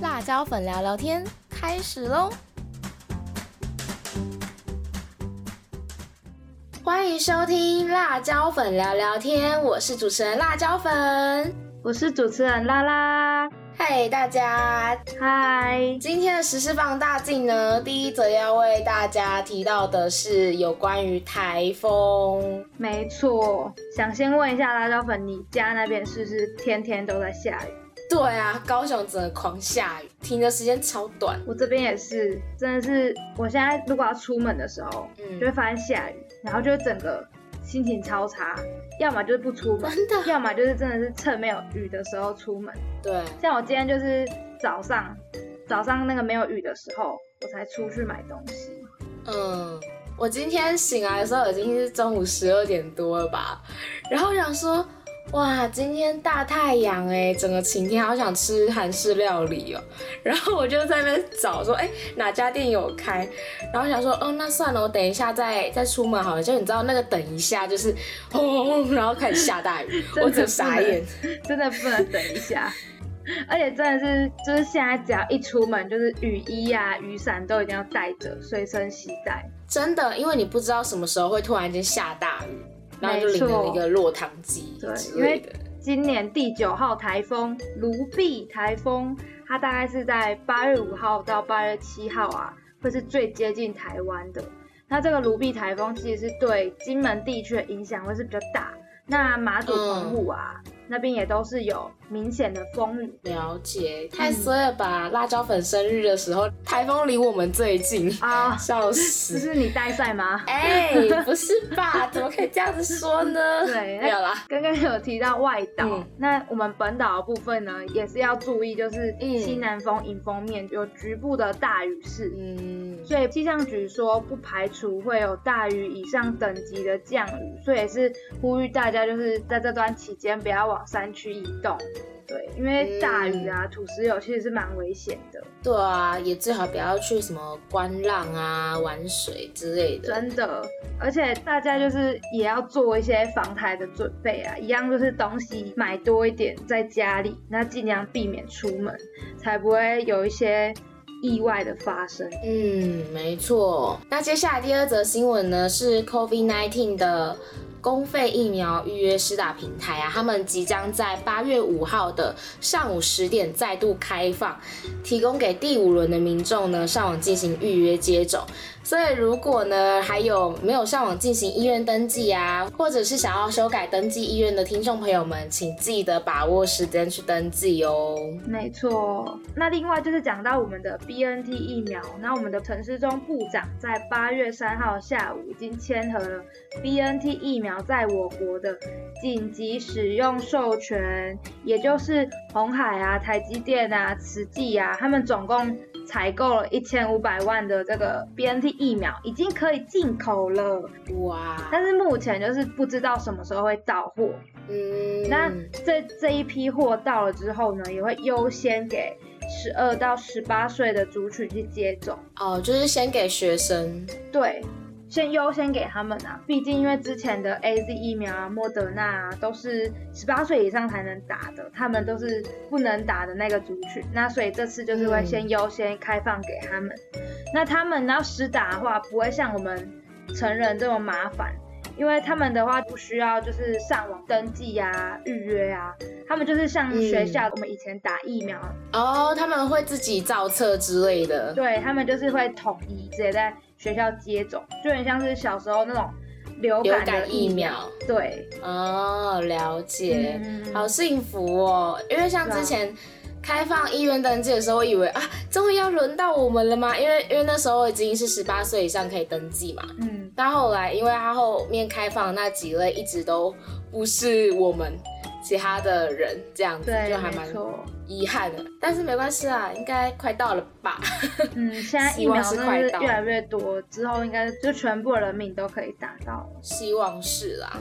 辣椒粉聊聊天开始喽！欢迎收听辣椒粉聊聊天，我是主持人辣椒粉，我是主持人拉拉。嗨，大家，嗨！今天的时事放大镜呢，第一则要为大家提到的是有关于台风。没错，想先问一下辣椒粉，你家那边是不是天天都在下雨？对啊，高雄整个狂下雨，停的时间超短。我这边也是，真的是，我现在如果要出门的时候，嗯，就会发现下雨，然后就整个。心情超差，要么就是不出门，真的；要么就是真的是趁没有雨的时候出门。对，像我今天就是早上，早上那个没有雨的时候，我才出去买东西。嗯，我今天醒来的时候已经是中午十二点多了吧，然后想说。哇，今天大太阳哎，整个晴天，好想吃韩式料理哦。然后我就在那边找说，哎，哪家店有开？然后想说，哦，那算了，我等一下再再出门好了。就你知道那个等一下就是，轰轰轰，然后开始下大雨，我真傻眼，真的不能等一下。而且真的是，就是现在只要一出门，就是雨衣啊、雨伞都一定要带着，随身携带。真的，因为你不知道什么时候会突然间下大雨。然后就领了一个落汤鸡对，因为今年第九号台风卢碧台风，它大概是在八月五号到八月七号啊，会是最接近台湾的。那这个卢碧台风其实是对金门地区的影响会是比较大。那马祖澎湖啊。那边也都是有明显的风雨，了解太衰了吧？辣椒粉生日的时候，台风离我们最近啊，笑死！不是你带赛吗？哎，不是吧？怎么可以这样子说呢？对，没有啦。刚刚有提到外岛，那我们本岛的部分呢，也是要注意，就是西南风迎风面有局部的大雨势。嗯，所以气象局说不排除会有大雨以上等级的降雨，所以也是呼吁大家，就是在这段期间不要往。山区移动，对，因为大雨啊，土石流其实是蛮危险的。对啊，也最好不要去什么观浪啊、玩水之类的。真的，而且大家就是也要做一些防台的准备啊，一样就是东西买多一点在家里，那尽量避免出门，才不会有一些意外的发生。嗯，没错。那接下来第二则新闻呢，是 COVID-19 的。公费疫苗预约施打平台啊，他们即将在八月五号的上午十点再度开放，提供给第五轮的民众呢上网进行预约接种。所以，如果呢还有没有上网进行医院登记啊，或者是想要修改登记医院的听众朋友们，请记得把握时间去登记哦。没错，那另外就是讲到我们的 B N T 疫苗，那我们的陈世忠部长在八月三号下午已经签合了 B N T 疫苗在我国的紧急使用授权，也就是红海啊、台积电啊、慈济啊，他们总共。采购了一千五百万的这个 B N T 疫苗，已经可以进口了哇！但是目前就是不知道什么时候会到货。嗯，那这这一批货到了之后呢，也会优先给十二到十八岁的族群去接种。哦，就是先给学生。对。先优先给他们啊，毕竟因为之前的 A Z 疫苗啊、莫德纳啊都是十八岁以上才能打的，他们都是不能打的那个族群，那所以这次就是会先优先开放给他们。那他们要实打的话，不会像我们成人这么麻烦，因为他们的话不需要就是上网登记呀、预约啊，他们就是像学校我们以前打疫苗哦，他们会自己造册之类的，对他们就是会统一直接在。学校接种就很像是小时候那种流感的疫苗，对，哦，了解，好幸福哦。因为像之前开放医院登记的时候，我以为啊，终于要轮到我们了吗？因为因为那时候已经是十八岁以上可以登记嘛，嗯，但后来因为他后面开放那几类一直都不是我们。其他的人这样子就还蛮遗憾的，但是没关系啦，应该快到了吧？嗯，现在 疫苗是越来越多，之后应该就全部人民都可以打到。希望是啦。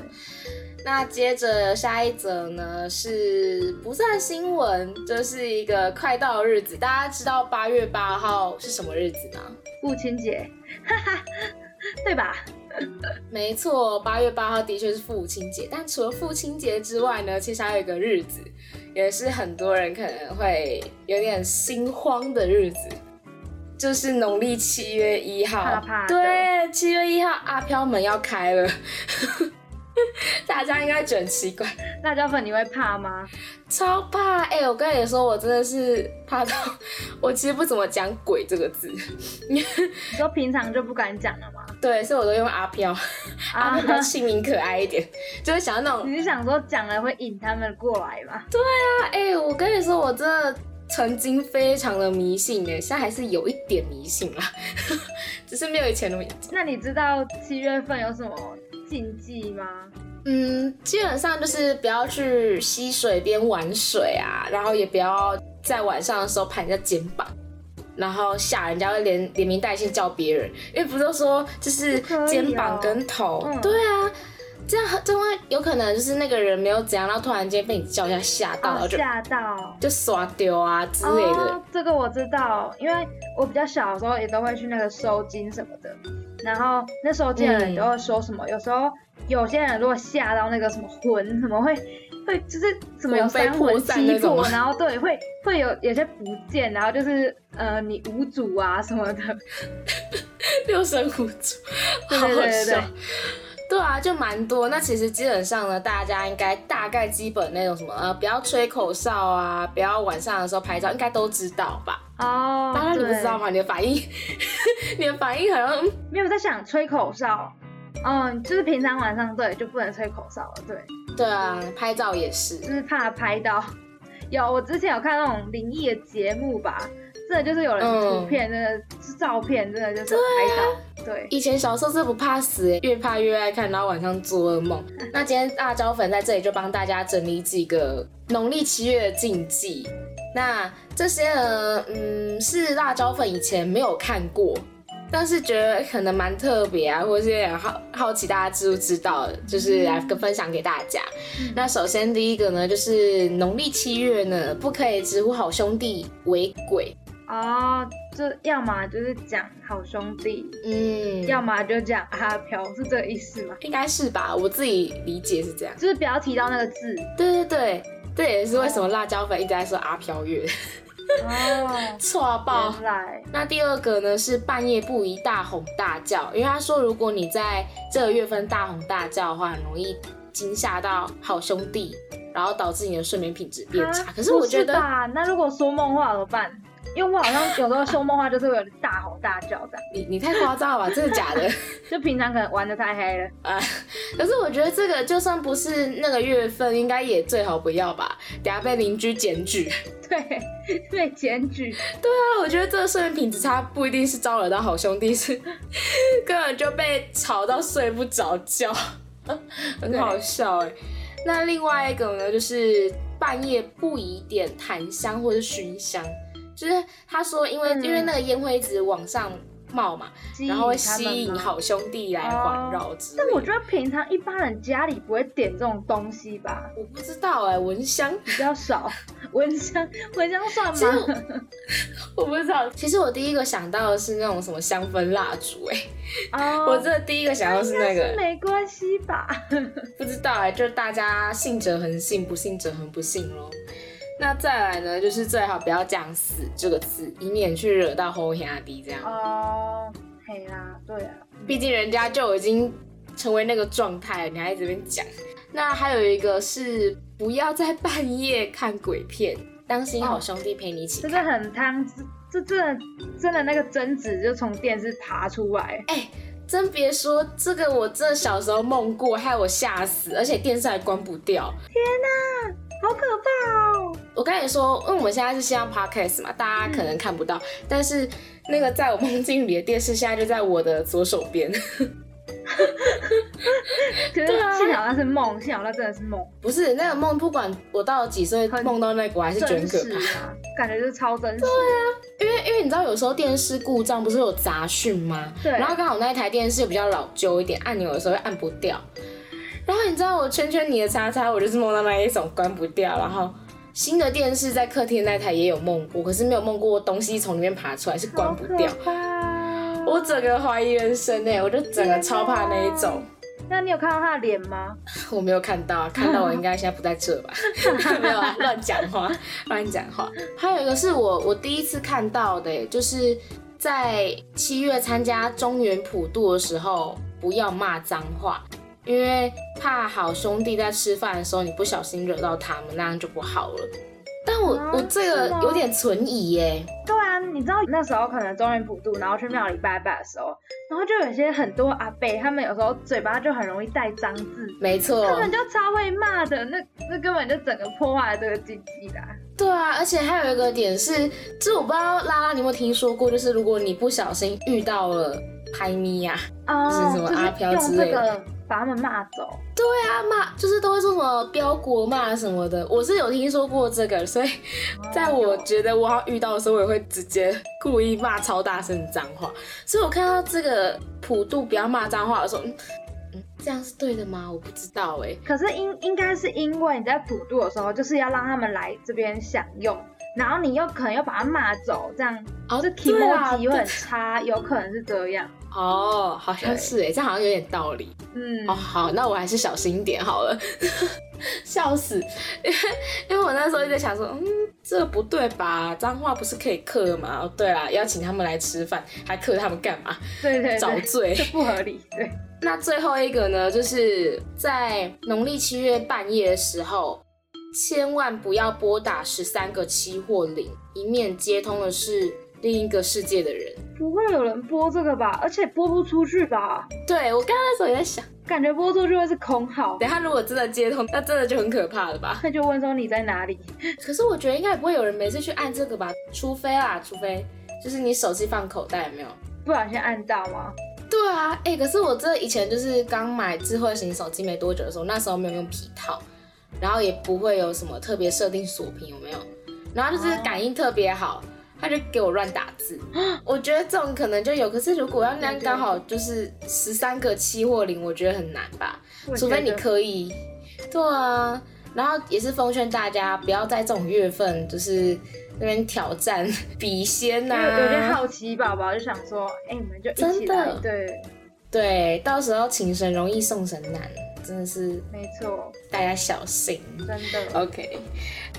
那接着下一则呢，是不算新闻，就是一个快到的日子。大家知道八月八号是什么日子吗？父亲节，哈哈，对吧？没错，八月八号的确是父亲节，但除了父亲节之外呢，其实还有一个日子，也是很多人可能会有点心慌的日子，就是农历七月一号。怕怕对，七月一号阿飘门要开了，大家应该觉得很奇怪，辣椒粉你会怕吗？超怕！哎、我跟你说，我真的是怕到，我其实不怎么讲“鬼”这个字，你说平常就不敢讲了吗？对，所以我都用阿飘，阿飘比较亲民可爱一点，就是想要那种你是想说讲了会引他们过来吗？对啊，哎、我跟你说，我真的曾经非常的迷信哎，现在还是有一点迷信啦，只是没有以前的迷。那你知道七月份有什么禁忌吗？嗯，基本上就是不要去溪水边玩水啊，然后也不要在晚上的时候拍人家肩膀。然后吓人家会连连名带姓叫别人，因为不是说就是肩膀跟头，嗯对啊，这样这样会有可能就是那个人没有怎样，然后突然间被你叫一下吓到，然后吓到。就耍丢啊之类的。哦，这个我知道，因为我比较小的时候也都会去那个收金什么的，然后那时候见人嗯都会说什么，有时候有些人如果吓到那个什么魂，什么会会就是什么有三魂七魄，然后对会会有有些不见，然后就是呃你无主啊什么的，六神无主，对好好对对对对笑。对啊，就蛮多。那其实基本上呢，大家应该大概基本那种什么呃，不要吹口哨啊，不要晚上的时候拍照，应该都知道吧？哦，当然你不知道吗？你的反应，你的反应好像嗯没有在想吹口哨，嗯，就是平常晚上对就不能吹口哨了，对。对啊，拍照也是。就是怕拍到。有，我之前有看那种灵异的节目吧，真的就是有人嗯图片，真的是照片，真的就是拍到。对，以前小时候是不怕死欸，越怕越爱看，然后晚上做噩梦。那今天辣椒粉在这里就帮大家整理几个农历七月的禁忌。那这些呢，嗯，是辣椒粉以前没有看过，但是觉得可能蛮特别啊，或者是好好奇大家知不知道，就是来跟分享给大家。那首先第一个呢，就是农历七月呢，不可以直呼好兄弟为鬼。哦，这要么就是讲好兄弟，嗯，要么就讲阿飘，是这个意思吗？应该是吧？我自己理解是这样。就是不要提到那个字。对对对，这也是为什么辣椒粉一直在说阿飘月，哦，错爆。那第二个呢是半夜不宜大吼大叫，因为他说如果你在这个月份大吼大叫的话，很容易惊吓到好兄弟，然后导致你的睡眠品质变差。啊可是我觉得，那如果说梦话怎么办？因为我好像有时候说梦话就是会有大吼大叫的，你你太夸张了吧？真的假的？就平常可能玩的太嗨了。啊，可是我觉得这个就算不是那个月份，应该也最好不要吧，等下被邻居检举。对，被检举。对啊我觉得这个睡眠品质差不一定是招惹到好兄弟，是根本就被吵到睡不着觉，很好笑哎。那另外一个呢，就是半夜不宜点檀香或者熏香，就是他说因为、嗯因为那个烟灰一直往上冒嘛，然后吸引好兄弟来环绕之类的。但我觉得平常一般人家里不会点这种东西吧，我不知道哎、蚊香比较少。蚊香，蚊香算吗？我不知道。其实我第一个想到的是那种什么香氛蜡烛哎、哦，我真的第一个想到是那个。没关系吧？不知道哎、就是大家信者恒信，不信者恒不信咯。那再来呢，就是最好不要讲“死”这个字，以免去惹到后兄弟这样。哦，嘿啦，对啊，毕竟人家就已经成为那个状态了，你还在这边讲。那还有一个是不要在半夜看鬼片，当心好兄弟陪你一起这很汤，这这真的真的那个贞子就从电视爬出来，哎、真别说这个，我真的小时候梦过，害我吓死，而且电视还关不掉。好可怕哦！我跟你说，因为我们现在是线上 podcast 嘛，大家可能看不到，但是那个在我梦境里的电视现在就在我的左手边，可是对啊幸好那是梦，幸好那真的是梦，不是那个梦，不管我到了几岁很梦到那个，我还是觉得真很可怕。啊，感觉就是超真实对。因为因为你知道有时候电视故障不是有杂讯吗？对然后刚好那一台电视比较老旧一点，按钮有时候会按不掉。然后你知道我圈圈你的叉叉，我就是梦到那一种关不掉，然后。新的电视在客厅那台也有梦过，可是没有梦过东西从里面爬出来，是关不掉我整个怀疑人生哎，我就整个超怕那一种。那你有看到他的脸吗？我没有看到，看到我应该现在不在这吧？没有乱讲话，乱讲话。还有一个是我我第一次看到的，就是在七月参加中原普渡的时候，不要骂脏话，因为怕好兄弟在吃饭的时候你不小心惹到他们，那样就不好了。但我我这个有点存疑耶。对啊，你知道那时候可能中元普渡，然后去庙里拜拜的时候，然后就有些很多阿伯，他们有时候嘴巴就很容易带脏字，没错，他们就超会骂的，那那根本就整个破坏了这个经济的。对啊，而且还有一个点是，就是我不知道拉拉你有没有听说过，就是如果你不小心遇到了拍咪呀，就是什么阿飘之类的。把他们骂走，对啊，骂就是都会说什么标国骂什么的，我是有听说过这个，所以在我觉得我要遇到的时候，我也会直接故意骂超大声脏话。所以我看到这个普渡不要骂脏话的时候，嗯嗯，这样是对的吗？我不知道哎。可是应应该是因为你在普渡的时候，就是要让他们来这边享用，然后你又可能要把他骂走，这样哦这提莫机会很差，有可能是这样。哦，好像是哎，这好像有点道理。嗯，哦好，那我还是小心一点好了。笑死，因 为因为我那时候一直在想说，嗯，这不对吧？脏话不是可以克吗？哦，对啦，邀请他们来吃饭，还克他们干嘛？对对，找罪，这不合理。对。那最后一个呢，就是在农历七月半夜的时候，千万不要拨打十三个七或零，一面接通的是。另一个世界的人，不会有人播这个吧？而且播不出去吧？对我刚刚那时候也在想，感觉播出去会是空号。等下如果真的接通，那真的就很可怕了吧？那就问说你在哪里？可是我觉得应该也不会有人每次去按这个吧？除非啦，除非就是你手机放口袋没有，不小心按到吗？对啊，哎，可是我这以前就是刚买智慧型手机没多久的时候，那时候没有用皮套，然后也不会有什么特别设定锁屏，有没有？然后就是感应特别好。他就给我乱打字，我觉得这种可能就有，可是如果要那样刚好就是十三个七或零，我觉得很难吧，除非你可以，对啊，然后也是奉劝大家不要在这种月份就是那边挑战笔仙呐，有点好奇宝宝就想说，哎，你们就一起来，对对，到时候请神容易送神难。真的是没错，大家小心。真的，OK。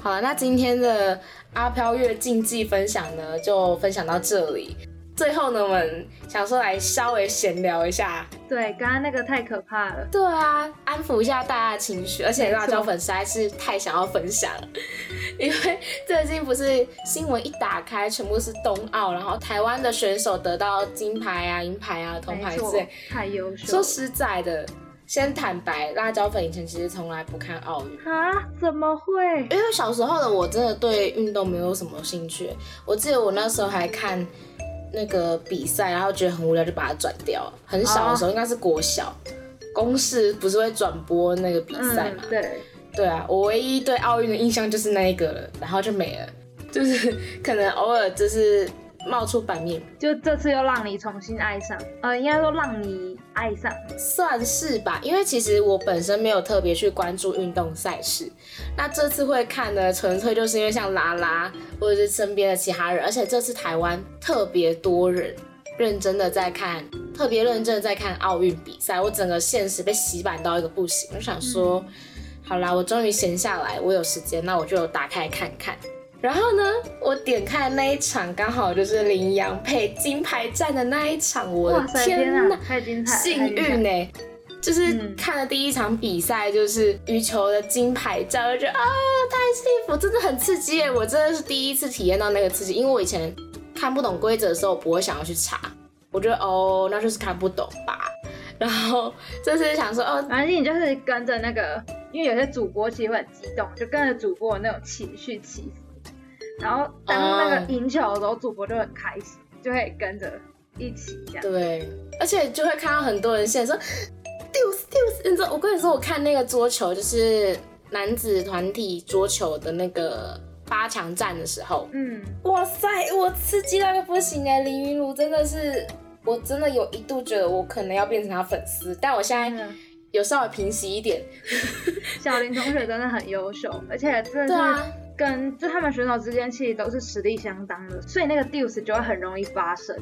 好了，那今天的阿飘月竞技分享呢，就分享到这里。最后呢，我们想说来稍微闲聊一下。对，刚刚那个太可怕了。对啊，安抚一下大家的情绪。而且辣椒粉实在是太想要分享了，因为最近不是新闻一打开，全部是冬奥，然后台湾的选手得到金牌啊、银牌啊、铜牌之类，太优秀。说实在的。先坦白，辣椒粉以前其实从来不看奥运啊？怎么会？因为小时候的我真的对运动没有什么兴趣。我记得我那时候还看那个比赛，然后觉得很无聊，就把它转掉了。很小的时候，应该是国小，公视不是会转播那个比赛嘛？对。对啊，我唯一对奥运的印象就是那一个了，然后就没了。就是可能偶尔就是。冒出版面，就这次又让你重新爱上，呃，应该说让你爱上，算是吧。因为其实我本身没有特别去关注运动赛事，那这次会看呢，纯粹就是因为像拉拉或者是身边的其他人，而且这次台湾特别多人认真的在看，特别认真的在看奥运比赛，我整个现实被洗版到一个不行。我想说，好啦，我终于闲下来，我有时间，那我就打开看看。然后呢，我点开那一场，刚好就是林洋配金牌战的那一场。我的天哪，太精彩！幸运呢，就是看了第一场比赛，就是羽球的金牌战，我觉得啊，太幸福，真的很刺激耶！我真的是第一次体验到那个刺激，因为我以前看不懂规则的时候，我不会想要去查，我觉得哦，那就是看不懂吧。然后这次想说，哦，反正你就是跟着那个，因为有些主播其实会很激动，就跟着主播的那种情绪起伏。然后当那个赢球的时候，主播就很开心，就会跟着一起这样。对，而且就会看到很多人现在说丢死丢死，你知道我跟你说，我看那个桌球，就是男子团体桌球的那个八强战的时候，嗯，哇塞，我刺激到个不行哎！林云儒真的是，我真的有一度觉得我可能要变成他粉丝，但我现在有稍微平息一点。小林同学真的很优秀，而且真的是。跟就他们选手之间其实都是实力相当的，所以那个 deuce 就会很容易发生。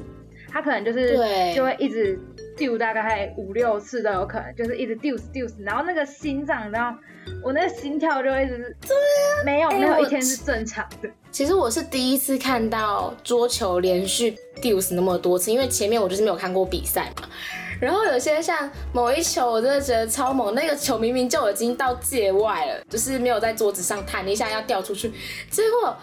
他可能就是对就会一直丢大概五六次都有可能，就是一直 deuce deuce，，然后那个心脏，然后我那个心跳就一直对没有哎没有一天是正常的。其实我是第一次看到桌球连续 deuce 那么多次，因为前面我就是没有看过比赛嘛。然后有些像某一球，我真的觉得超猛，那个球明明就已经到界外了，就是没有在桌子上弹一下要掉出去，结果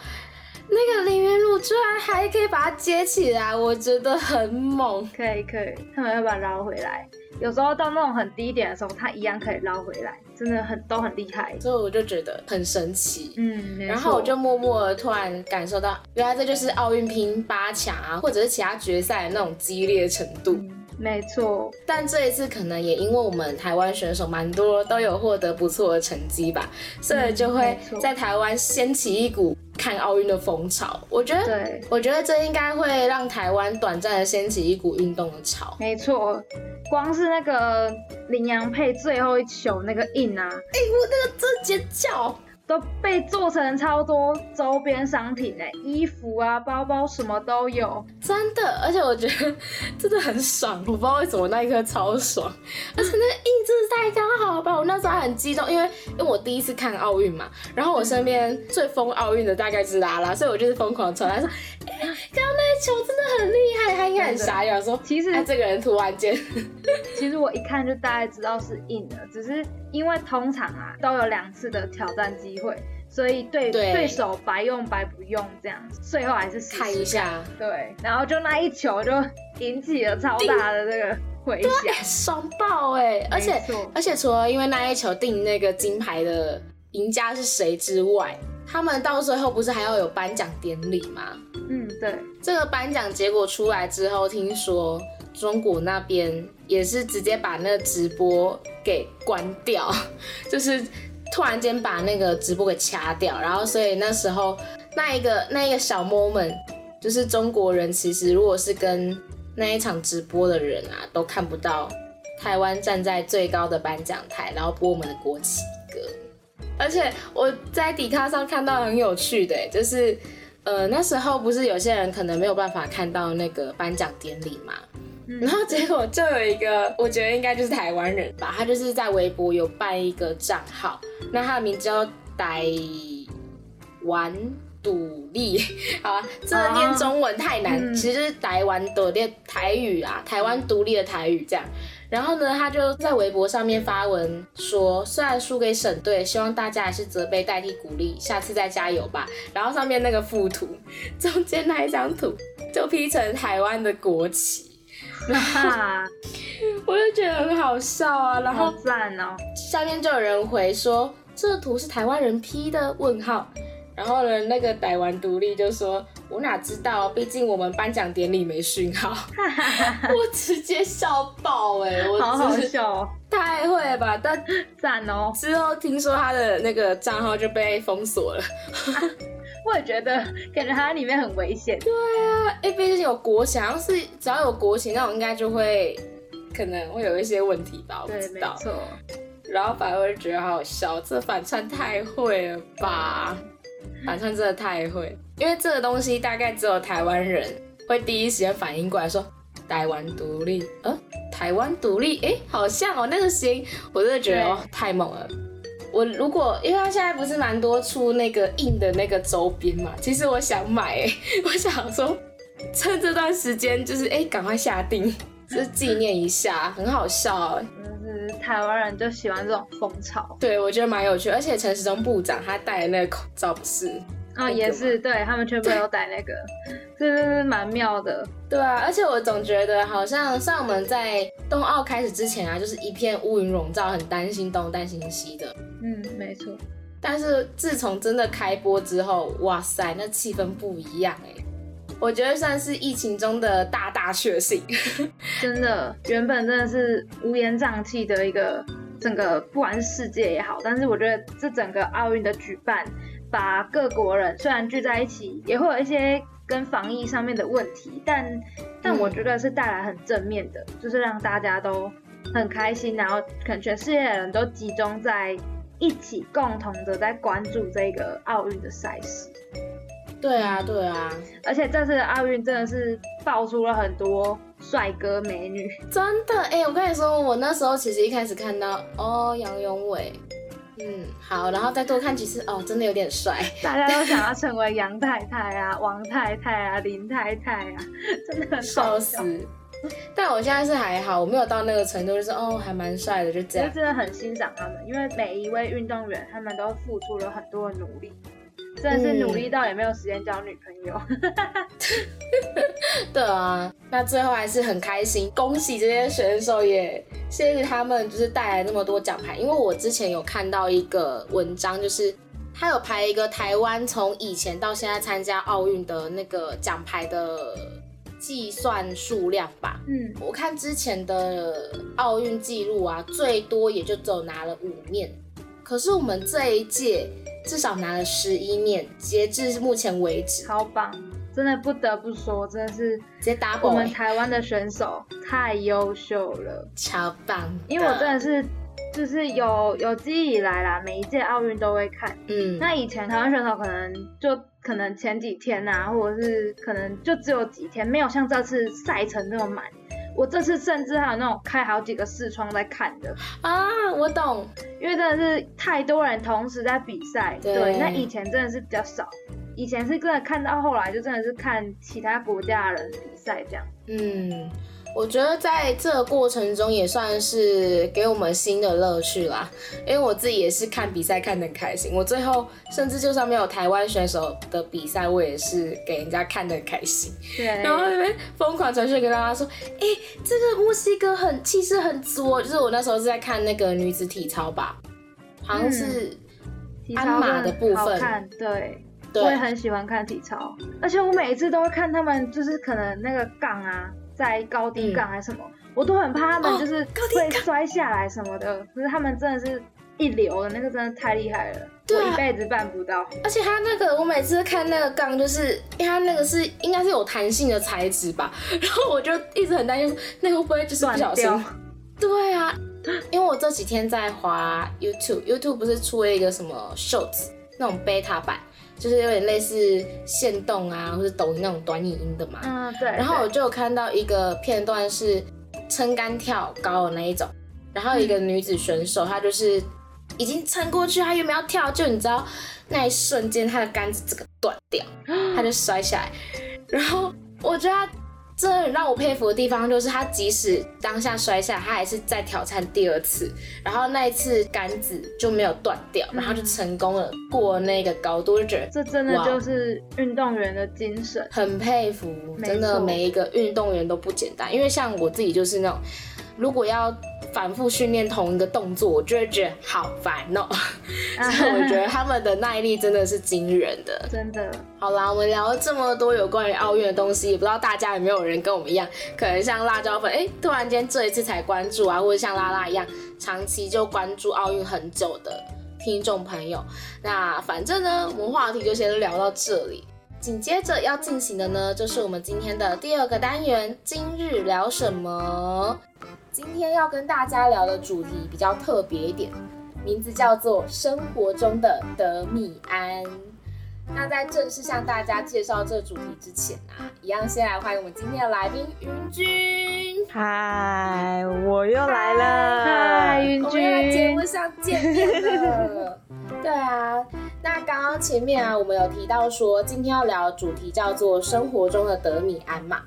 那个林元儒居然还可以把它接起来，我觉得很猛。可以可以，他们要把它捞回来。有时候到那种很低点的时候，它一样可以捞回来，真的很都很厉害。所以我就觉得很神奇。嗯，然后我就默默的突然感受到，原来这就是奥运拼八强啊，或者是其他决赛的那种激烈程度。嗯没错，但这一次可能也因为我们台湾选手蛮多都有获得不错的成绩吧，所以就会在台湾掀起一股看奥运的风潮。我觉得，对，我觉得这应该会让台湾短暂的掀起一股运动的潮。没错。光是那个林洋配最后一球那个印啊，哎、我那个真尖叫！都被做成超多周边商品哎，衣服啊、包包什么都有。真的，而且我觉得真的很爽，我不知道为什么那一刻超爽，而且那个印真的太刚好吧！我那时候还很激动，因为因为我第一次看奥运嘛，然后我身边最疯奥运的大概是拉拉，所以我就是疯狂传他说，刚刚那一球真的很厉害，他应该很傻眼，说其实哎、这个人突然间，其实我一看就大概知道是硬的，只是因为通常啊都有两次的挑战机会，所以对对。对手白用白不用这样，最后还是看一下，对，然后就那一球就引起了超大的这个回响，爽爆哎、而且而且除了因为那一球定那个金牌的赢家是谁之外，他们到最后不是还要有颁奖典礼吗？嗯，对，这个颁奖结果出来之后，听说中国那边也是直接把那个直播给关掉，就是突然间把那个直播给掐掉，然后所以那时候那一个那一个小 moment，就是中国人其实如果是跟那一场直播的人啊，都看不到台湾站在最高的颁奖台，然后播我们的国旗歌。而且我在底咖上看到很有趣的，就是呃那时候不是有些人可能没有办法看到那个颁奖典礼嘛，嗯。然后结果就有一个，我觉得应该就是台湾人吧，他就是在微博有办一个账号，那他的名字叫台湾独立，好啊，这个念中文太难，嗯。其实就是台湾独立台语啊，台湾独立的台语这样。然后呢，他就在微博上面发文说，虽然输给省队，希望大家还是责备代替鼓励，下次再加油吧。然后上面那个附图，中间那一张图就 P 成台湾的国旗，哈，我就觉得很好笑啊。然后好赞哦，下面就有人回说，这图是台湾人 P 的？问号。然后呢，那个逮完独立就说：“我哪知道，毕竟我们颁奖典礼没讯号。”我直接笑爆哎、我好好笑哦，太会了吧！但赞哦，之后听说他的那个账号就被封锁了。我也觉得感觉他里面很危险，对啊，哎，毕竟有国旗，好像是只要有国旗那我，应该就会可能会有一些问题吧，我不对，知道。没错，然后反而会觉得好好笑，这反串太会了吧？反串真的太会，因为这个东西大概只有台湾人会第一时间反应过来说台湾独立，呃，台湾独立，哎，好像哦，那个声音，我真的觉得对哦太猛了。我如果因为他现在不是蛮多出那个印的那个周边嘛，其实我想买，哎，我想说趁这段时间就是哎赶快下定，就是纪念一下，很好笑哎。就是台湾人就喜欢这种风潮，对，我觉得蛮有趣，而且陈时中部长他戴的那个口罩不是？啊、也是，对他们全部都戴那个，是蛮妙的。对啊，而且我总觉得好像像我们在冬奥开始之前啊，就是一片乌云笼罩，很担心东担心西的。嗯，没错，但是自从真的开播之后，哇塞，那气氛不一样哎、我觉得算是疫情中的大大确幸。真的，原本真的是乌烟瘴气的一个整个，不管是世界也好，但是我觉得这整个奥运的举办，把各国人虽然聚在一起，也会有一些跟防疫上面的问题，但但我觉得是带来很正面的，就是让大家都很开心，然后可能全世界的人都集中在一起，共同的在关注这个奥运的赛事。对啊，对啊，而且这次的奥运真的是爆出了很多帅哥美女，真的哎！我跟你说，我那时候其实一开始看到哦杨永伟，嗯好，然后再多看几次哦，真的有点帅，大家都想要成为杨太太啊、王太太啊、林太太啊，真的很笑死。但我现在是还好，我没有到那个程度，就是哦还蛮帅的，就这样。就真的很欣赏他们，因为每一位运动员他们都付出了很多的努力。真的是努力到也没有时间交女朋友。对啊，那最后还是很开心，恭喜这些选手，也谢谢他们，就是带来那么多奖牌。因为我之前有看到一个文章，就是他有排一个台湾从以前到现在参加奥运的那个奖牌的计算数量吧。嗯，我看之前的奥运记录啊，最多也就只有拿了五面，可是我们这一届。至少拿了十一面，截至目前为止，超棒！真的不得不说，真的是直接打我们台湾的选手太优秀了，超棒！因为我真的是就是有有记忆以来啦，每一届奥运都会看。嗯，那以前台湾选手可能就可能前几天呐，或者是可能就只有几天，没有像这次赛程那么满。我这次甚至还有那种开好几个视窗在看的。啊，我懂，因为真的是太多人同时在比赛，对，那以前真的是比较少，以前是真的看到后来就真的是看其他国家的人比赛这样，嗯。我觉得在这个过程中也算是给我们新的乐趣啦，因为我自己也是看比赛看得很开心。我最后甚至就算没有台湾选手的比赛，我也是给人家看得很开心。对，然后那边疯狂传讯跟大家说，哎，这个墨西哥很气势很足，就是我那时候是在看那个女子体操吧，好像是鞍马的部分。对，我也很喜欢看体操，而且我每一次都会看他们，就是可能那个杠啊。在高低杠还是什么，我都很怕他们就是会摔下来什么的。可是他们真的是一流的，那个真的太厉害了，我一辈子办不到。而且他那个，我每次看那个杠，就是因为他那个是应该是有弹性的材质吧，然后我就一直很担心那个会不会就是不小心。对啊，因为我这几天在滑 YouTube，YouTube 不是出了一个什么 Shorts 那种 beta 版。就是有点类似线动啊，或者抖音那种短影音的嘛。嗯，对。然后我就有看到一个片段是撑杆跳高的那一种，然后一个女子选手她就是已经撑过去，她原本要跳，就你知道那一瞬间她的杆子这个断掉，她就摔下来。然后我觉得。这很让我佩服的地方就是，他即使当下摔下，他还是在挑战第二次，然后那一次杆子就没有断掉，然后就成功了过那个高度，就觉得这真的就是运动员的精神，很佩服，真的每一个运动员都不简单，因为像我自己就是那种。如果要反复训练同一个动作，我就会觉得好烦哦。所以我觉得他们的耐力真的是惊人的，真的。好啦，我们聊了这么多有关于奥运的东西，也不知道大家有没有人跟我们一样，可能像辣椒粉，哎，突然间这一次才关注啊，或者像拉拉一样，长期就关注奥运很久的听众朋友。那反正呢，我们话题就先聊到这里。紧接着要进行的呢，就是我们今天的第二个单元，今日聊什么？今天要跟大家聊的主题比较特别一点，名字叫做生活中的德米安。那在正式向大家介绍这主题之前啊，一样先来欢迎我们今天的来宾云君。嗨，我又来了。嗨，云君，我们在节目上见面了。对啊，那刚刚前面啊，我们有提到说今天要聊的主题叫做生活中的德米安嘛。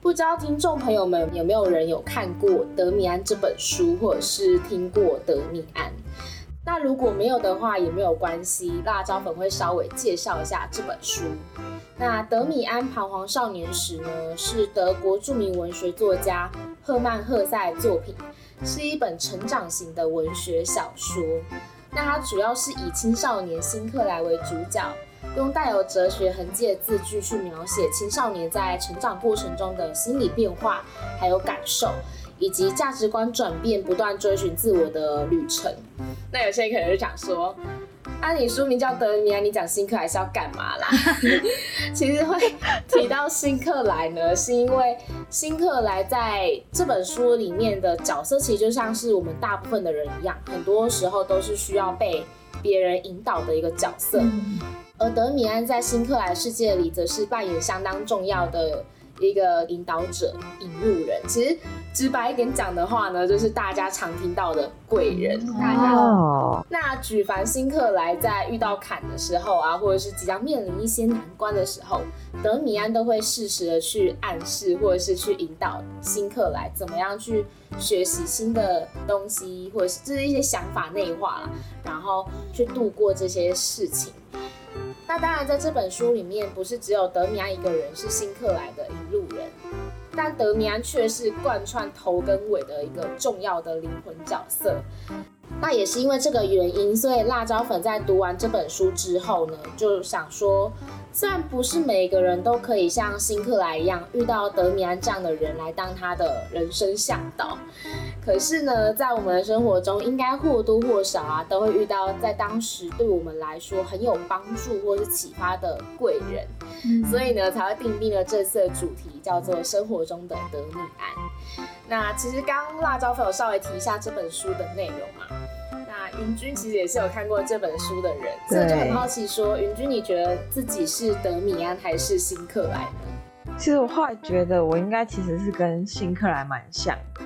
不知道听众朋友们有没有人有看过《德米安》这本书，或者是听过《德米安》？那如果没有的话，也没有关系，辣椒粉会稍微介绍一下这本书。那《德米安彷徨少年时》呢，是德国著名文学作家赫曼·赫塞作品，是一本成长型的文学小说。那它主要是以青少年辛克莱为主角。用带有哲学痕迹的字句去描写青少年在成长过程中的心理变化，还有感受，以及价值观转变、不断追寻自我的旅程。那有些人可能就想说，啊，你书名叫德米安，你讲新克莱是要干嘛啦？其实会提到新克莱呢，是因为新克莱在这本书里面的角色，其实就像是我们大部分的人一样，很多时候都是需要被别人引导的一个角色。而德米安在新克莱世界里则是扮演相当重要的一个引导者、引路人。其实直白一点讲的话呢，就是大家常听到的贵人。哦，那举凡新克莱在遇到坎的时候啊，或者是即将面临一些难关的时候，德米安都会适时的去暗示，或者是去引导新克莱怎么样去学习新的东西，或者是就是一些想法内化了，然后去度过这些事情。那当然，在这本书里面，不是只有德米安一个人是新客来的引路人，但德米安却是贯穿头跟尾的一个重要的灵魂角色。那也是因为这个原因，所以辣椒粉在读完这本书之后呢，就想说，虽然不是每个人都可以像辛克莱一样遇到德米安这样的人来当他的人生向导，可是呢，在我们的生活中，应该或多或少啊，都会遇到在当时对我们来说很有帮助或是启发的贵人，所以呢，才会定定了这次的主题叫做生活中的德米安。那其实刚刚辣椒粉有稍微提一下这本书的内容嘛。那云君其实也是有看过这本书的人，所以我就很好奇说，云君你觉得自己是德米安还是辛克莱呢？其实我后来觉得我应该其实是跟辛克莱蛮像的，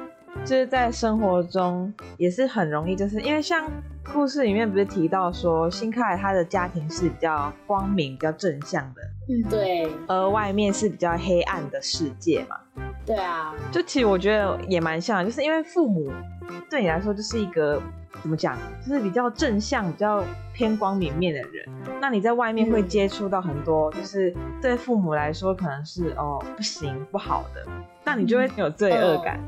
就是在生活中也是很容易，就是因为像故事里面不是提到说辛克莱他的家庭是比较光明、比较正向的，嗯，对，而外面是比较黑暗的世界嘛。对啊，就其实我觉得也蛮像，就是因为父母对你来说就是一个怎么讲，就是比较正向、比较偏光明面的人。那你在外面会接触到很多，就是对父母来说可能是哦不行、不好的，那你就会有罪恶感。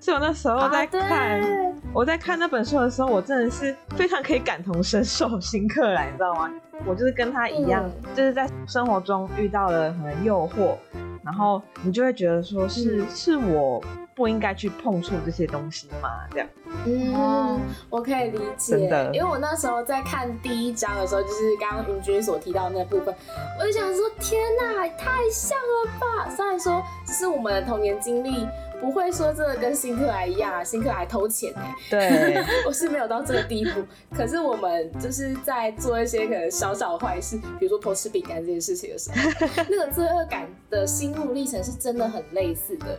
所以我那时候在看，我在看那本书的时候，我真的是非常可以感同身受辛克莱，你知道吗？我就是跟他一样，就是在生活中遇到了很诱惑。然后你就会觉得说是是我不应该去碰触这些东西吗？这样，嗯，我可以理解，真的，因为我那时候在看第一章的时候，就是刚刚云君所提到那部分，我就想说，天哪，太像了吧！虽然说这是我们的童年经历。不会说真的跟辛克莱一样啊，辛克莱偷钱哎，对，我是没有到这个地步。可是我们就是在做一些可能小小坏事，比如说偷吃饼干这件事情的时候，那个罪恶感的心路历程是真的很类似的，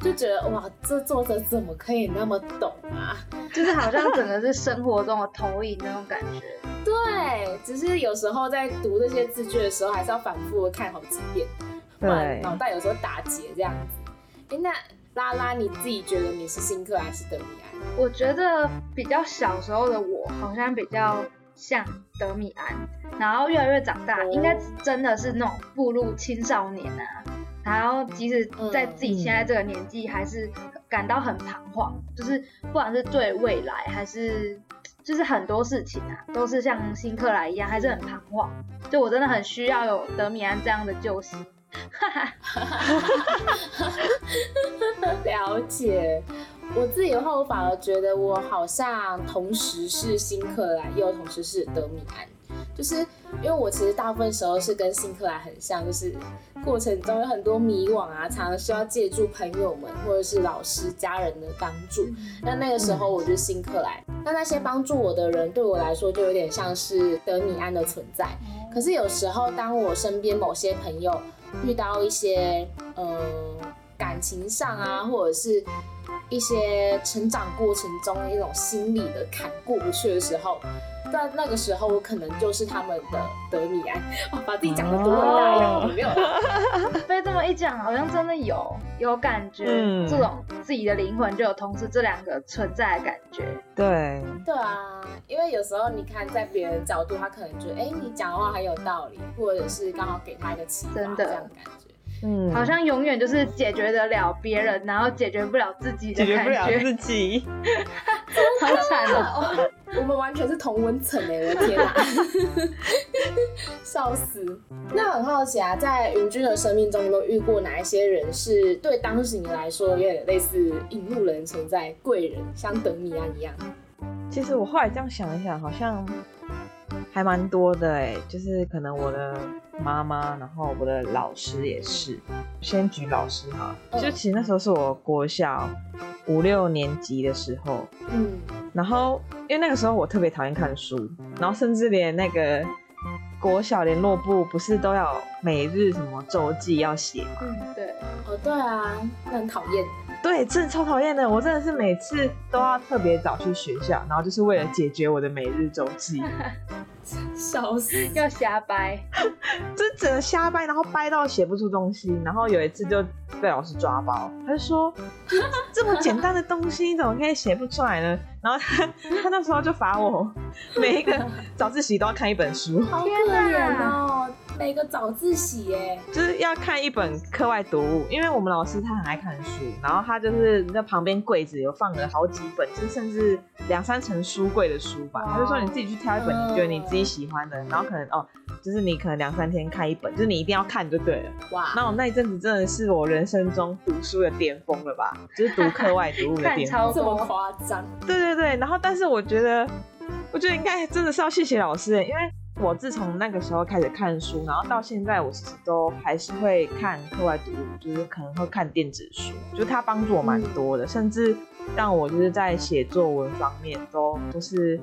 就觉得哇，这作者怎么可以那么懂啊？就是好像整个是生活中的投影那种感觉。对，只是有时候在读这些字句的时候，还是要反复的看好几遍，不然脑袋有时候打结这样子。哎，那。拉拉，你自己觉得你是辛克还是德米安？我觉得比较小时候的我好像比较像德米安，然后越来越长大，应该真的是那种步入青少年啊。然后即使在自己现在这个年纪，还是感到很彷徨，就是不管是对未来还是就是很多事情啊，都是像辛克莱一样，还是很彷徨。就我真的很需要有德米安这样的救星。了解，我自己的话，我反而觉得我好像同时是辛克莱，又同时是德米安，就是因为我其实大部分时候是跟辛克莱很像，就是过程中有很多迷惘啊，常常需要借助朋友们或者是老师、家人的帮助。那那个时候我就辛克莱，那那些帮助我的人对我来说就有点像是德米安的存在。可是有时候当我身边某些朋友，遇到一些呃感情上啊，或者是一些成长过程中一种心理的坎过不去的时候，在那个时候我可能就是他们的德米安，把自己讲的多大样，有没有？被这么一讲，好像真的有有感觉，这种自己的灵魂就有同时这两个存在的感觉。对，对啊，因为有时候你看在别人角度，他可能觉得，哎，你讲的话很有道理，或者是刚好给他一个启发，这样的感觉。嗯，好像永远就是解决得了别人，然后解决不了自己的感觉。解决不了自己，好惨哦！我们完全是同温层哎，我的天哪，笑死！那很好奇啊，在云君的生命中，有没有遇过哪一些人是对当时你来说有点类似引路人存在、贵人，像等米安一样？其实我后来这样想一想，好像还蛮多的哎，就是可能我的。妈妈，然后我的老师也是。先举老师哈，就其实那时候是我国小五六年级的时候，嗯，然后因为那个时候我特别讨厌看书，然后甚至连那个国小联络部不是都要每日什么周记要写吗？嗯，对，哦，对啊，那很讨厌。对，真的超讨厌的。我真的是每次都要特别早去学校，然后就是为了解决我的每日周记，笑死！要瞎掰，就是整个瞎掰，然后掰到写不出东西。然后有一次就被老师抓包，他就说：“这么简单的东西，你怎么可以写不出来呢？”然后他他那时候就罚我每一个早自习都要看一本书，好可怜哦，每个早自习耶，就是要看一本课外读物。因为我们老师他很爱看书，然后他就是在旁边柜子有放了好几本，就甚至两三层书柜的书吧。他就说你自己去挑一本你觉得你自己喜欢的，然后可能哦，就是你可能两三天看一本，就是你一定要看就对了。哇，那我那一阵子真的是我人生中读书的巅峰了吧？就是读课外读物的 巅峰，这么夸张？对对对，然后但是我觉得，我觉得应该真的是要谢谢老师，因为我自从那个时候开始看书，然后到现在我其实都还是会看课外读物，就是可能会看电子书，就它帮助我蛮多的，甚至让我就是在写作文方面都都是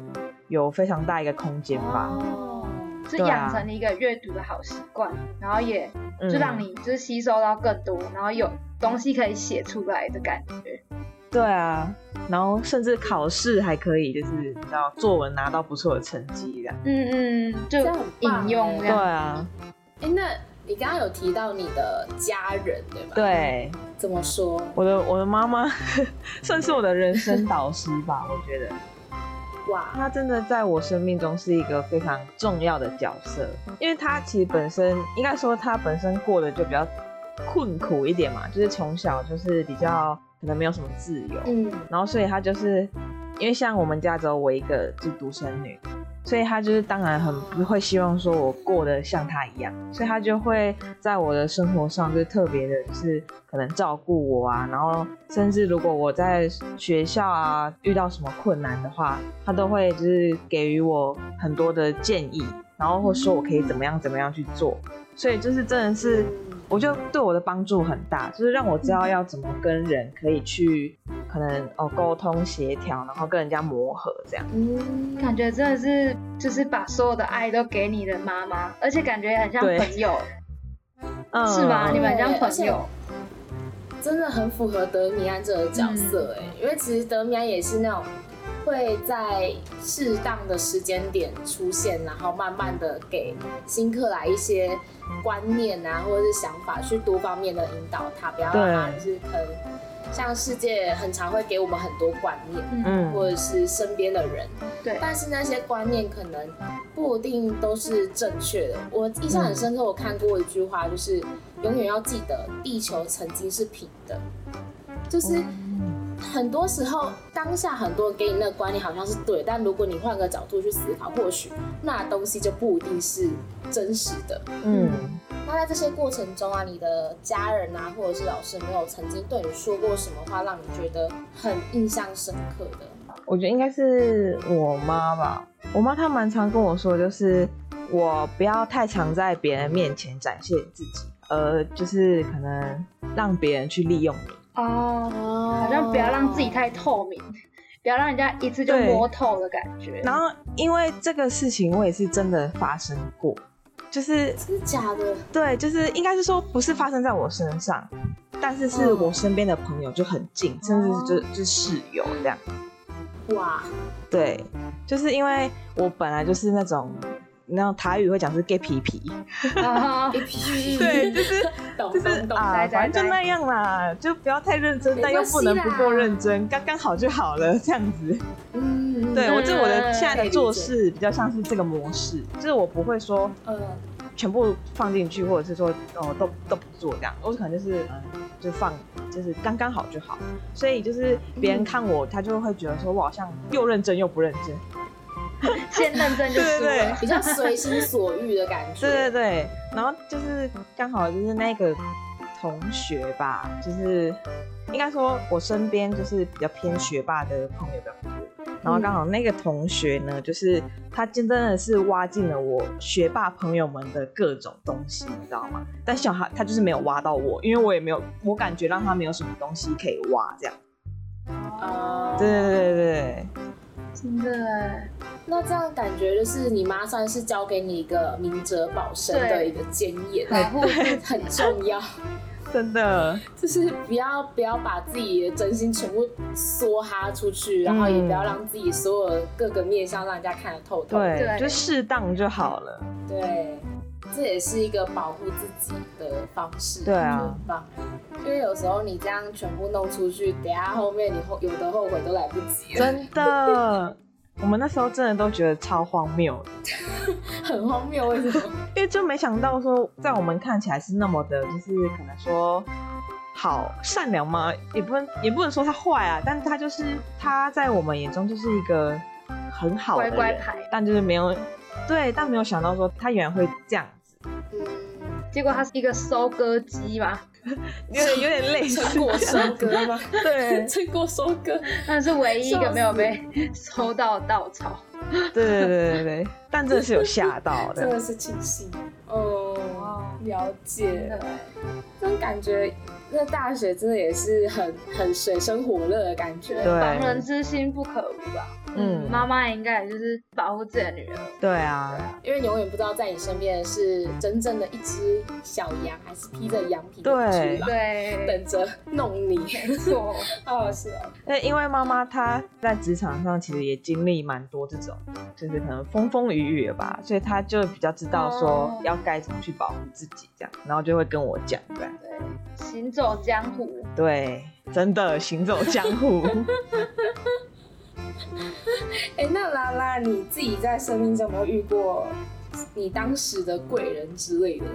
有非常大一个空间吧。哦，是养成了一个阅读的好习惯，然后也嗯就让你就是吸收到更多，然后有东西可以写出来的感觉。对啊，然后甚至考试还可以，就是你知道作文拿到不错的成绩这样。嗯嗯，就引用这样。啊，哎，那你刚刚有提到你的家人对吧？，对，怎么说？我的我的妈妈 算是我的人生导师吧，我觉得。哇，她真的在我生命中是一个非常重要的角色，因为她其实本身应该说她本身过得就比较困苦一点嘛，就是从小就是比较可能没有什么自由，嗯，然后所以他就是因为像我们家只有我一个就是独生女，所以他就是当然很不会希望说我过得像他一样，所以他就会在我的生活上就特别的，就是可能照顾我啊，然后甚至如果我在学校啊遇到什么困难的话，他都会就是给予我很多的建议，然后或说我可以怎么样怎么样去做，所以就是真的是。我觉得对我的帮助很大，就是让我知道要怎么跟人可以去可能哦沟通协调，然后跟人家磨合这样。嗯，感觉真的是就是把所有的爱都给你的妈妈，而且感觉很像朋友，嗯是吧？你们很像朋友。真的很符合德米安这个角色哎、因为其实德米安也是那种会在适当的时间点出现，然后慢慢的给新客来一些观念啊，或者是想法，去多方面的引导他，不要让他对。就是可能像世界很常会给我们很多观念，嗯，或者是身边的人，对，但是那些观念可能不一定都是正确的。我印象很深刻，我看过一句话，就是永远要记得地球曾经是平的，就是很多时候当下很多人给你那个观念好像是对，但如果你换个角度去思考，或许那东西就不一定是真实的。嗯，那在这些过程中啊，你的家人啊，或者是老师，有没有曾经对你说过什么话，让你觉得很印象深刻的？我觉得应该是我妈吧。我妈她蛮常跟我说，就是我不要太常在别人面前展现自己，呃，就是可能让别人去利用你。哦，哦好像不要让自己太透明，不要让人家一次就摸透的感觉。然后因为这个事情，我也是真的发生过，就是真的假的？对，就是应该是说不是发生在我身上，但是是我身边的朋友就很近，甚至是就就是室友这样。哇，对，就是因为我本来就是那种，那种台语会讲是 gay 皮皮，啊一批 对，就是就是懂懂，啊，反正就那样啦，就不要太认真，但又不能不够啦认真，刚刚好就好了，这样子。嗯，对我，这我的嗯现在的做事比较像是这个模式，就是我不会说嗯，全部放进去，或者是说哦都都不做这样，我可能就是嗯就放就是刚刚好就好，所以就是别人看我，他就会觉得说我好像又认真又不认真，先认真就输对对对了。比较随心所欲的感觉。对对对，然后就是刚好就是那个同学吧，就是应该说我身边就是比较偏学霸的朋友比较多，然后刚好那个同学呢，就是他真的是挖进了我学霸朋友们的各种东西，你知道吗？但小孩他就是没有挖到我，因为我也没有，我感觉让他没有什么东西可以挖，这样。哦，对对对对对，真的哎，那这样感觉就是你妈算是教给你一个明哲保身的一个箴言，保护 很重要。真的，就是不要不要把自己的真心全部梭哈出去，然后也不要让自己所有各个面相让人家看得透透。对，就适当就好了。对，这也是一个保护自己的方式。对啊，因为有时候你这样全部弄出去，等下后面你后有的后悔都来不及了。真的。我们那时候真的都觉得超荒谬，很荒谬，为什么？因为就没想到说，在我们看起来是那么的，就是可能说好善良吗？也不能也不能说他坏啊，但他就是他在我们眼中就是一个很好的人，但就是没有对，但没有想到说他原来会这样结果它是一个收割机嘛。有点有点累，成果收割吗？对，成果收割，但是唯一一个没有被收到稻草。对对对对对，但真的是有吓到的，真的是庆幸。哦，了解。这种感觉，那大学真的也是很很水深火热的感觉。防人之心不可无吧。嗯，妈妈应该也就是保护自己的女儿。对啊，因为你永远不知道在你身边是真正的一只小羊，还是披着羊皮的对对，等着弄你。没错，哦是啊。那因为妈妈她在职场上其实也经历蛮多这种，就是可能风风雨雨吧，所以他就比较知道说要该怎么去保护自己这样，然后就会跟我讲对。对，行走江湖。对，真的行走江湖。哎，那拉拉，你自己在生命中有没有遇过你当时的贵人之类的？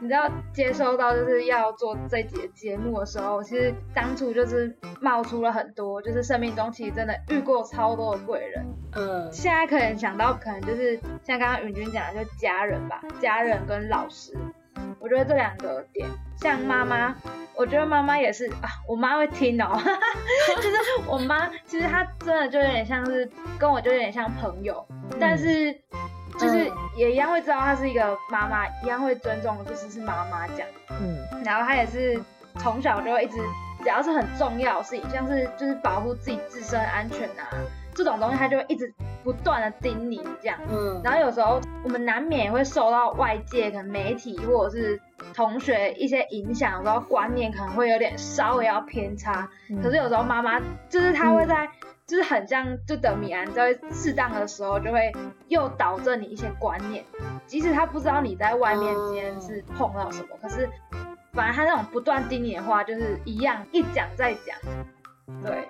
你知道接收到就是要做这节节目的时候，其实当初就是冒出了很多，就是生命中其实真的遇过超多的贵人。嗯，现在可能想到，可能就是像刚刚允君讲的，就家人吧，家人跟老师。我觉得这两个点，像妈妈，我觉得妈妈也是啊，我妈会听哦，就是我妈，其实她真的就有点像是跟我就有点像朋友，但是就是也一样会知道她是一个妈妈，一样会尊重，就是是妈妈讲，嗯，然后她也是从小就会一直，只要是很重要的事情，像是就是保护自己自身安全啊。这种东西她就会一直不断的叮咛这样，嗯，然后有时候我们难免也会受到外界可能媒体或者是同学一些影响，然后观念可能会有点稍微要偏差。可是有时候妈妈就是她会在，就是很像就等米安在适当的时候就会诱导着你一些观念，即使他不知道你在外面今天是碰到什么，可是反正他那种不断叮你的话，就是一样一讲再讲。对，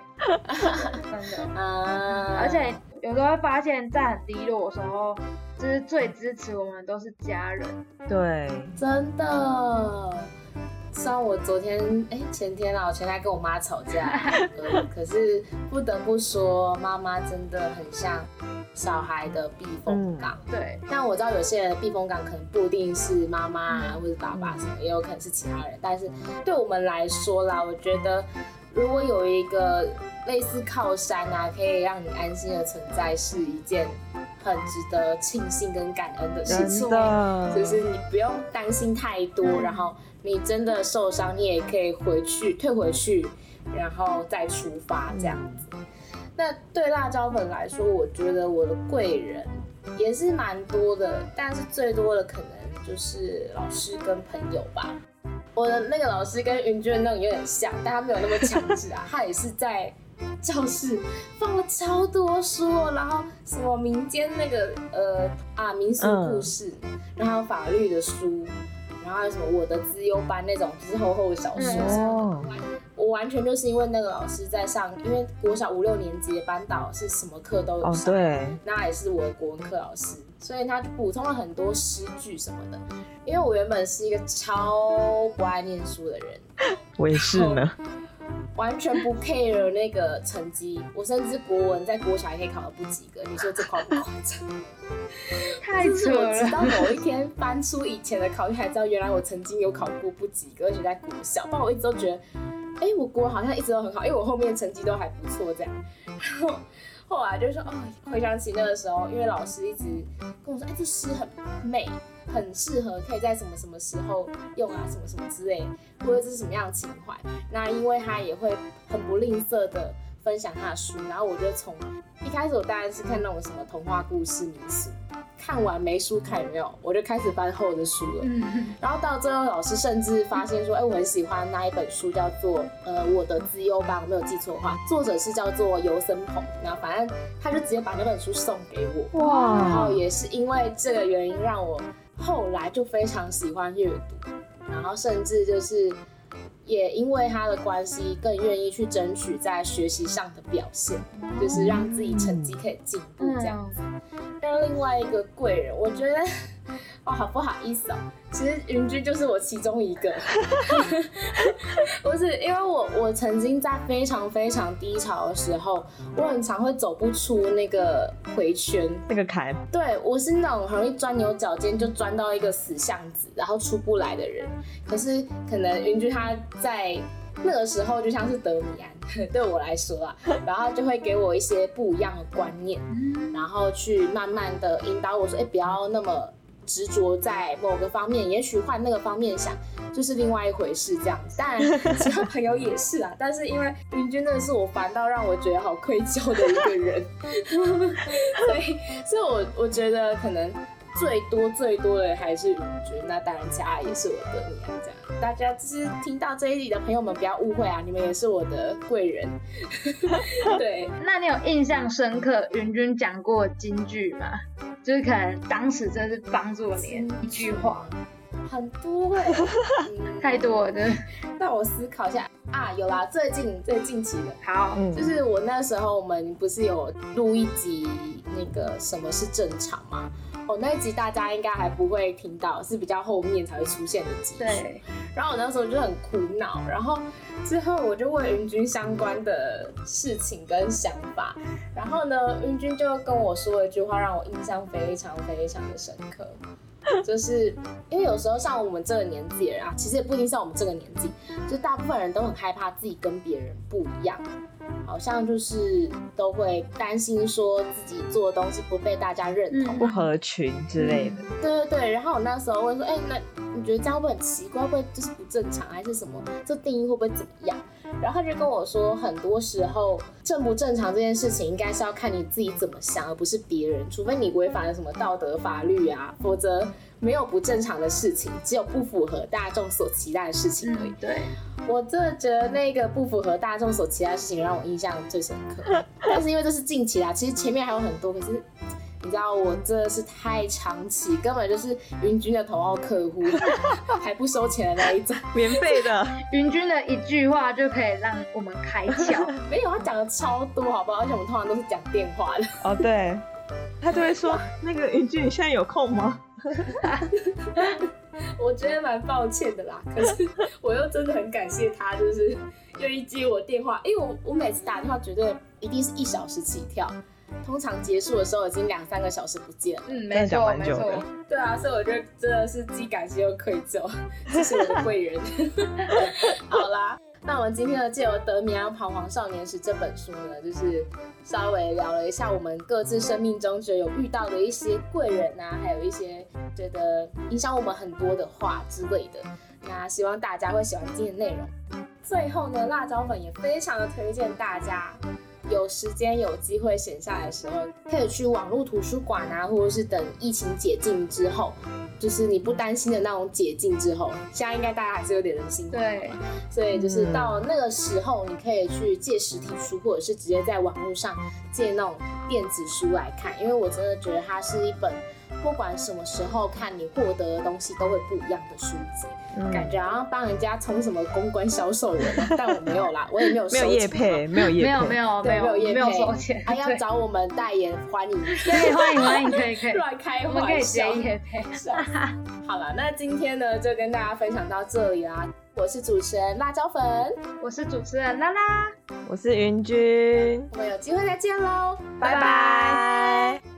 真的，而且有时候会发现，在很低落的时候，就是最支持我们都是家人。对，真的。虽然我昨天，哎，前天啊，我前天跟我妈吵架，可是不得不说，妈妈真的很像小孩的避风港。对，但我知道有些人的避风港可能不一定是妈妈啊，或者爸爸什么，也有可能是其他人。但是对我们来说啦，我觉得。如果有一个类似靠山啊，可以让你安心的存在，是一件很值得庆幸跟感恩的事情。就是你不用担心太多，然后你真的受伤，你也可以回去退回去，然后再出发这样子。那对辣椒粉来说，我觉得我的贵人也是蛮多的，但是最多的可能就是老师跟朋友吧。我的那个老师跟云娟那种有点像，但他没有那么强制啊。他也是在教室放了超多书，然后什么民间那个呃啊民俗故事，然后法律的书，然后还有什么我的资优班那种就是厚厚的小说什么的。我完全就是因为那个老师在上，因为国小五六年级的班导是什么课都有上，那也是我的国文课老师。所以他补充了很多诗句什么的，因为我原本是一个超不爱念书的人，我也是呢，完全不 care 那个成绩，我甚至国文在国小也可以考到不及格，你说这夸不夸张？太扯了！直到某一天翻出以前的考卷，才知道原来我曾经有考过不及格，而且在国小，不然我一直都觉得，哎，我国文好像一直都很好，因为我后面成绩都还不错这样，然后。后来就说哦，回想起那个时候，因为老师一直跟我说，哎，这诗很美，很适合可以在什么什么时候用啊，什么什么之类，或者这是什么样的情怀。那因为他也会很不吝啬的分享他的书，然后我就从一开始我当然是看那种什么童话故事、民俗，看完没书看有没有，我就开始翻厚的书了。嗯，然后到最后，老师甚至发现说，哎，我很喜欢那一本书，叫做呃我的资优班，我没有记错的话，作者是叫做尤森鹏。然后反正他就直接把那本书送给我，哇然后也是因为这个原因，让我后来就非常喜欢阅读，然后甚至就是也因为他的关系，更愿意去争取在学习上的表现，就是让自己成绩可以进步这样子。那另外一个贵人，我觉得，哇，好不好意思哦，其实云居就是我其中一个，不是因为我我曾经在非常非常低潮的时候，我很常会走不出那个回圈，那个坎，对我是那种很容易钻牛角尖，就钻到一个死巷子，然后出不来的人。可是可能云居他在那个时候就像是德米安，对我来说啊，然后就会给我一些不一样的观念，然后去慢慢的引导我说，哎、不要那么执着在某个方面，也许换那个方面想，就是另外一回事这样子。当然，其他朋友也是啊，但是因为云君真的是我烦到让我觉得好愧疚的一个人，所以，所以我我觉得可能最多最多的还是云君，那当然家也是我的你，这样。大家就是听到这一集的朋友们不要误会啊，你们也是我的贵人。对，那你有印象深刻云君讲过金句吗？就是可能当时真的是帮助你一句话，很多哎、嗯太多的。让 我思考一下啊，有啦，最近最近期的。好，嗯，就是我那时候，我们不是有录一集那个什么是正常吗？哦，那一集大家应该还不会听到，是比较后面才会出现的集数。对，然后我那时候就很苦恼，然后之后我就问云君相关的事情跟想法，然后呢，云君就跟我说了一句话，让我印象非常非常的深刻，就是因为有时候像我们这个年纪的人啊，其实也不一定像我们这个年纪，就大部分人都很害怕自己跟别人不一样。好像就是都会担心说自己做的东西不被大家认同，嗯不合群之类的。对对对，然后我那时候问说，哎、那你觉得这样会不会很奇怪？会不会就是不正常，还是什么？这定义会不会怎么样？然后他就跟我说，很多时候正不正常这件事情，应该是要看你自己怎么想，而不是别人。除非你违反了什么道德法律啊，否则没有不正常的事情，只有不符合大众所期待的事情而已。嗯，对，我真的觉得那个不符合大众所期待的事情让我印象最深刻。但是因为这是近期啦，其实前面还有很多，可是你知道我真的是太长期，根本就是云军的头号客户，还不收钱的那一种。免费的，云君的一句话就可以让我们开窍。没有，他讲的超多，好不好？而且我们通常都是讲电话的。哦，对，他就会说那个云军，你现在有空吗？我觉得蛮抱歉的啦，可是我又真的很感谢他，就是愿意接我电话，因为我我每次打电话绝对一定是一小时起跳，通常结束的时候已经两三个小时不见了。嗯，没错，没错。对啊，所以我觉得真的是既感谢又愧疚，这是我的贵人。好啦，那我们今天的借由《德米安彷徨少年时》这本书呢，就是稍微聊了一下我们各自生命中觉得有遇到的一些贵人啊，还有一些觉得影响我们很多的话之类的。那希望大家会喜欢今天的内容。最后呢，辣椒粉也非常的推荐大家。有时间有机会闲下来的时候，可以去网络图书馆啊，或者是等疫情解禁之后，就是你不担心的那种解禁之后，现在应该大家还是有点人心惶惶对。嘛，所以就是到那个时候，你可以去借实体书，或者是直接在网络上借那种电子书来看，因为我真的觉得它是一本不管什么时候看，你获得的东西都会不一样的书籍，嗯。感觉好像帮人家充什么公关销售人，但我没有啦，我也没有没有没有业配，没有没有对，没有业没有收钱，还要找我们代言，欢迎，对，欢迎欢迎，可以可以，乱开我们可以玩笑接。夜配。好了，那今天呢就跟大家分享到这里啦。我是主持人辣椒粉，我是主持人拉拉，我是云君，我们有机会再见喽，拜拜。